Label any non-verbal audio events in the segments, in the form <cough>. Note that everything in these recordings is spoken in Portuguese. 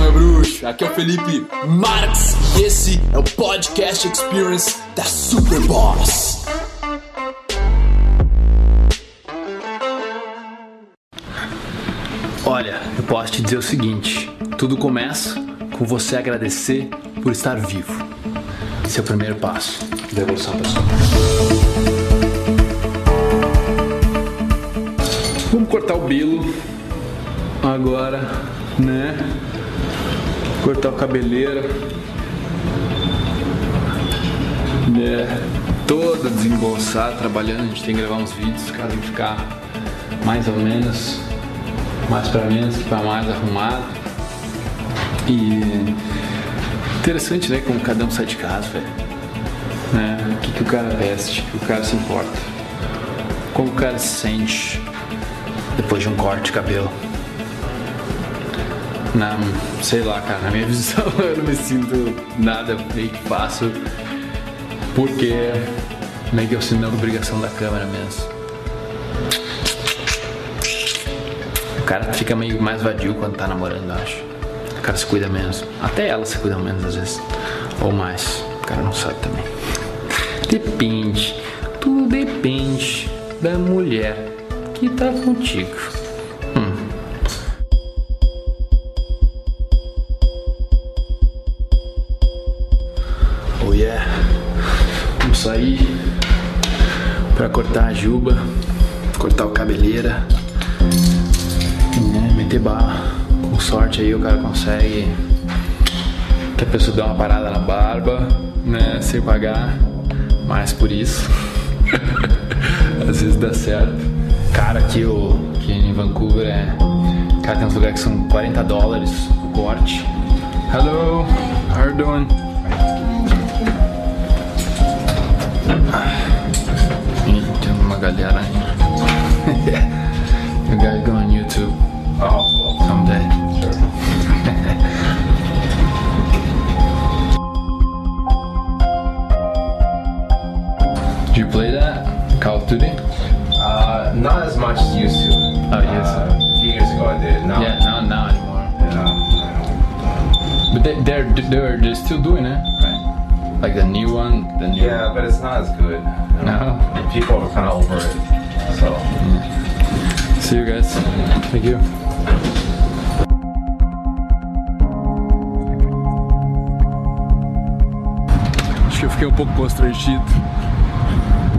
meu bruxo. Aqui é o Felipe Marx e esse é o Podcast Experience da Superboss. Olha, eu posso te dizer o seguinte: tudo começa com você agradecer por estar vivo. Esse é o primeiro passo da evolução pessoal. Vamos cortar o bilo agora, né? Cortar o cabeleira. Né? Toda desembolsada, trabalhando, a gente tem que gravar uns vídeos, os caras tem que ficar mais ou menos, mais para menos que para mais arrumado. E interessante, né? Como cada um sai de casa, velho. Né? O que, que o cara veste, o que o cara se importa. Como o cara se sente depois de um corte de cabelo. Na, sei lá, cara, na minha <laughs> visão eu não me sinto nada meio que fácil porque meio que eu sinto a obrigação da câmera mesmo. O cara fica meio mais vadio quando tá namorando, eu acho. O cara se cuida menos. Até ela se cuida menos às vezes. Ou mais. O cara não sabe também. Depende. Tudo depende da mulher que tá contigo. Oh yeah. Vamos sair pra cortar a juba, cortar o cabeleira, né? meter barra. Com sorte aí o cara consegue que a pessoa dê uma parada na barba, né? Sem pagar mais por isso. <laughs> Às vezes dá certo. Cara, aqui, o, aqui em Vancouver é. Cara, tem uns lugares que são 40 dólares o corte. Hello, how are you doing? Tem uma galera aí. you guys go on YouTube. Oh, someday. Do <laughs> you play that? Call of Duty? Uh, not as much as used to. Oh, yes, Uh, a few years ago I did. Now, Yeah, not now anymore. yeah, But they, they're they're they're still doing it? Like the new one, the new. yeah, but it's not as good. No. People are kind of over it. So, See you guys. Thank you. Acho que eu fiquei um pouco constrangido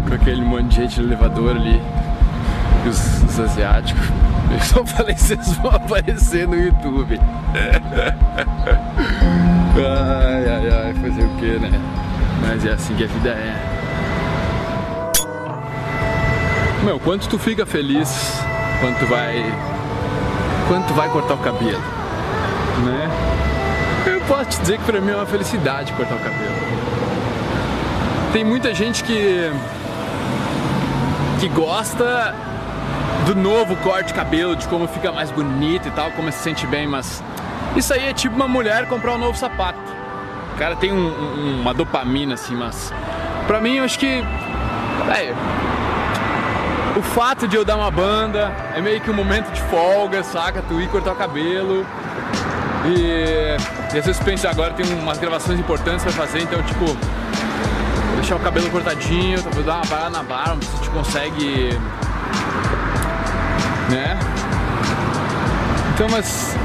com aquele monte de gente no elevador ali. E os, os asiáticos. Eu só falei vocês vão aparecer no YouTube. <laughs> Ai, ai, ai, fazer o que, né? Mas é assim que a vida é. Meu, quanto tu fica feliz quando tu vai. Quando tu vai cortar o cabelo, né? Eu posso te dizer que pra mim é uma felicidade cortar o cabelo. Tem muita gente que. que gosta do novo corte de cabelo, de como fica mais bonito e tal, como se sente bem, mas isso aí é tipo uma mulher comprar um novo sapato. O cara tem um- um- uma dopamina assim, mas pra mim eu acho que. Véio, o fato de eu dar uma banda é meio que um momento de folga, saca? Tu ir cortar o cabelo. E, e às vezes penso, agora tem umas gravações importantes pra fazer, então tipo, deixar o cabelo cortadinho, talvez dar uma parada na barba, se a gente consegue. Né? Então, mas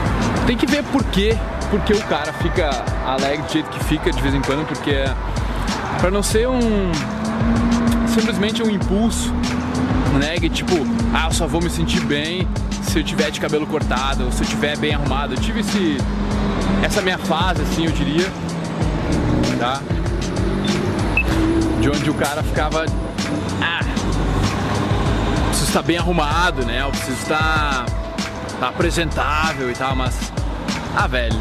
tem que ver por quê, porque o cara fica alegre do jeito que fica de vez em quando, porque é pra não ser um simplesmente um impulso, né? Que tipo, ah, eu só vou me sentir bem se eu tiver de cabelo cortado, ou se eu tiver bem arrumado. Eu tive esse essa minha fase assim, eu diria, tá? De onde o cara ficava ah, preciso estar bem arrumado, né? Eu preciso estar, estar apresentável e tal, mas ah, velho,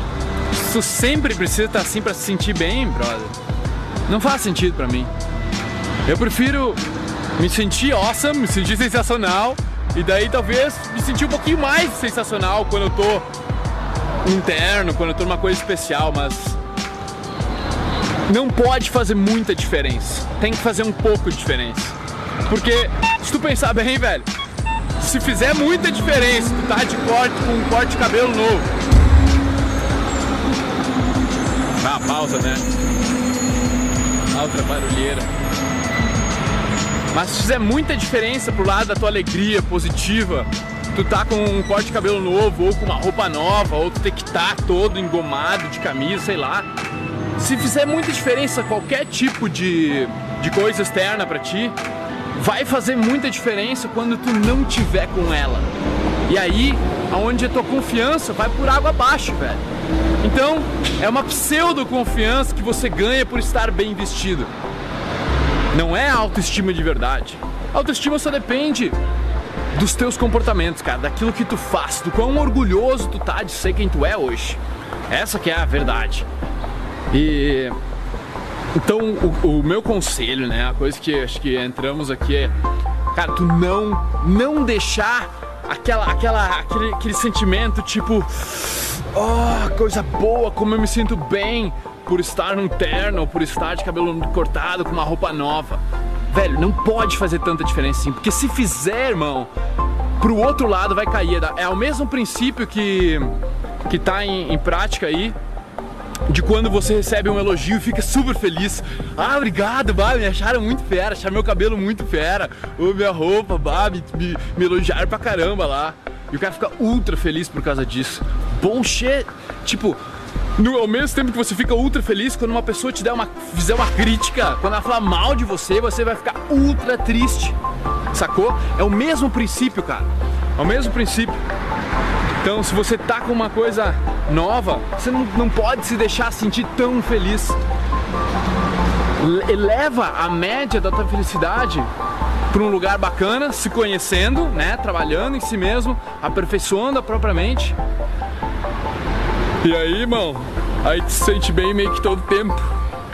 tu sempre precisa estar assim pra se sentir bem, brother. Não faz sentido pra mim. Eu prefiro me sentir awesome, me sentir sensacional e daí talvez me sentir um pouquinho mais sensacional quando eu tô interno, quando eu tô numa coisa especial, mas não pode fazer muita diferença. Tem que fazer um pouco de diferença. Porque se tu pensar bem, velho, se fizer muita diferença, tu tá de corte com um corte de cabelo novo. Ah, pausa, né? Outra barulheira. Mas se fizer muita diferença pro lado da tua alegria positiva, tu tá com um corte de cabelo novo, ou com uma roupa nova, ou tu ter que estar tá todo engomado de camisa, sei lá. Se fizer muita diferença qualquer tipo de, de coisa externa para ti, vai fazer muita diferença quando tu não tiver com ela. E aí, aonde a tua confiança vai por água abaixo, velho. Então, é uma pseudo confiança que você ganha por estar bem vestido. Não é autoestima de verdade. Autoestima só depende dos teus comportamentos, cara, daquilo que tu faz, do quão orgulhoso tu tá de ser quem tu é hoje. Essa que é a verdade. E então o, o meu conselho, né, a coisa que acho que entramos aqui é, cara, tu não não deixar aquela aquela aquele, aquele sentimento tipo, oh, coisa boa, como eu me sinto bem por estar num terno, ou por estar de cabelo cortado com uma roupa nova. Velho, não pode fazer tanta diferença assim, porque se fizer, irmão, pro outro lado vai cair. É o mesmo princípio que, que tá em, em prática aí, de quando você recebe um elogio e fica super feliz. Ah, obrigado, bah, me acharam muito fera, acharam meu cabelo muito fera, ou minha roupa, bah, me, me, elogiaram pra caramba lá. E o cara fica ultra feliz por causa disso. Bullshit! Tipo, no, ao mesmo tempo que você fica ultra feliz, quando uma pessoa te der uma, fizer uma crítica, quando ela falar mal de você, você vai ficar ultra triste. Sacou? É o mesmo princípio, cara. É o mesmo princípio. Então, se você tá com uma coisa nova, você não, não pode se deixar sentir tão feliz. Eleva a média da tua felicidade para um lugar bacana, se conhecendo, né, trabalhando em si mesmo, aperfeiçoando a própria mente e aí, irmão, aí tu se sente bem meio que todo tempo.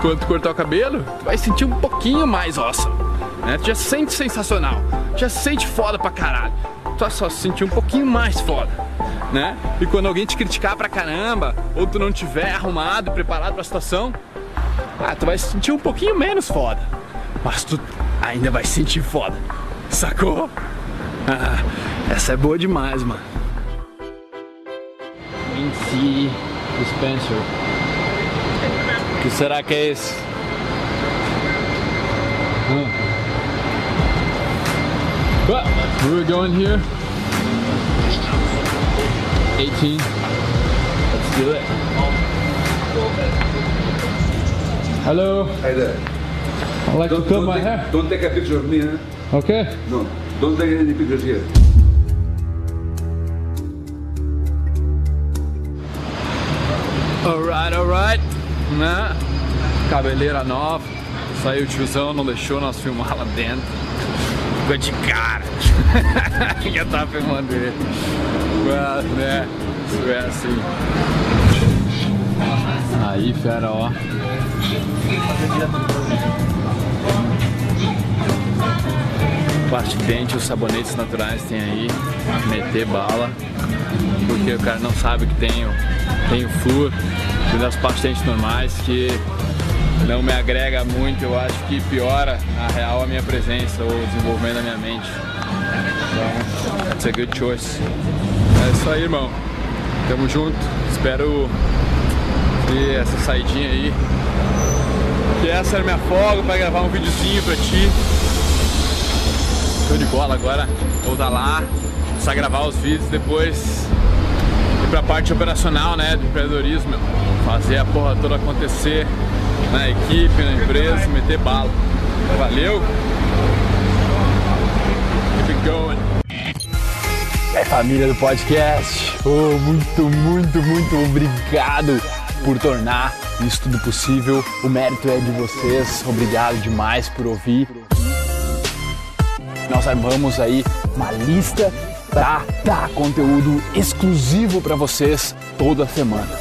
Quando tu cortar o cabelo, tu vai sentir um pouquinho mais awesome. Né? Tu já se sente sensacional, já se sente foda pra caralho. Tu só se sentir um pouquinho mais foda, né? E quando alguém te criticar pra caramba, ou tu não tiver arrumado, preparado pra situação, ah, tu vai se sentir um pouquinho menos foda. Mas tu ainda vai se sentir foda. Sacou? Ah, essa é boa demais, mano. NC Dispenser. O que será que é esse? Hum. But where we going here? 18. Let's do it. Hello. Hi there. I'd like Don't, to cut don't my take, hair. don't take a picture of me, huh? Okay. No, don't take any pictures here. Alright, alright. Né? Cabeleira nova. Saiu o tiozão, não deixou nós filmar lá dentro. Ficou de cara. <laughs> Já tava filmando ele. Mas, né? É assim. Aí, fera, ó. Parte quente, os sabonetes naturais tem aí. Meter bala. Porque o cara não sabe que tem tem o flúor. Tem das pastas normais que não me agrega muito, eu acho que piora na real a minha presença ou o desenvolvimento da minha mente. Então, it's a good choice. É isso aí, irmão. Tamo junto. Espero ter essa saidinha aí. Que essa era minha folga para gravar um videozinho pra ti. Show de bola agora. Voltar lá, começar a gravar os vídeos depois ir pra parte operacional, né, do empreendedorismo. Fazer a porra toda acontecer na equipe, na empresa, meter bala. Valeu! Keep it going! É família do podcast. Oh, muito, muito, muito obrigado por tornar isso tudo possível. O mérito é de vocês. Obrigado demais por ouvir. Nós armamos aí uma lista para dar conteúdo exclusivo para vocês toda semana.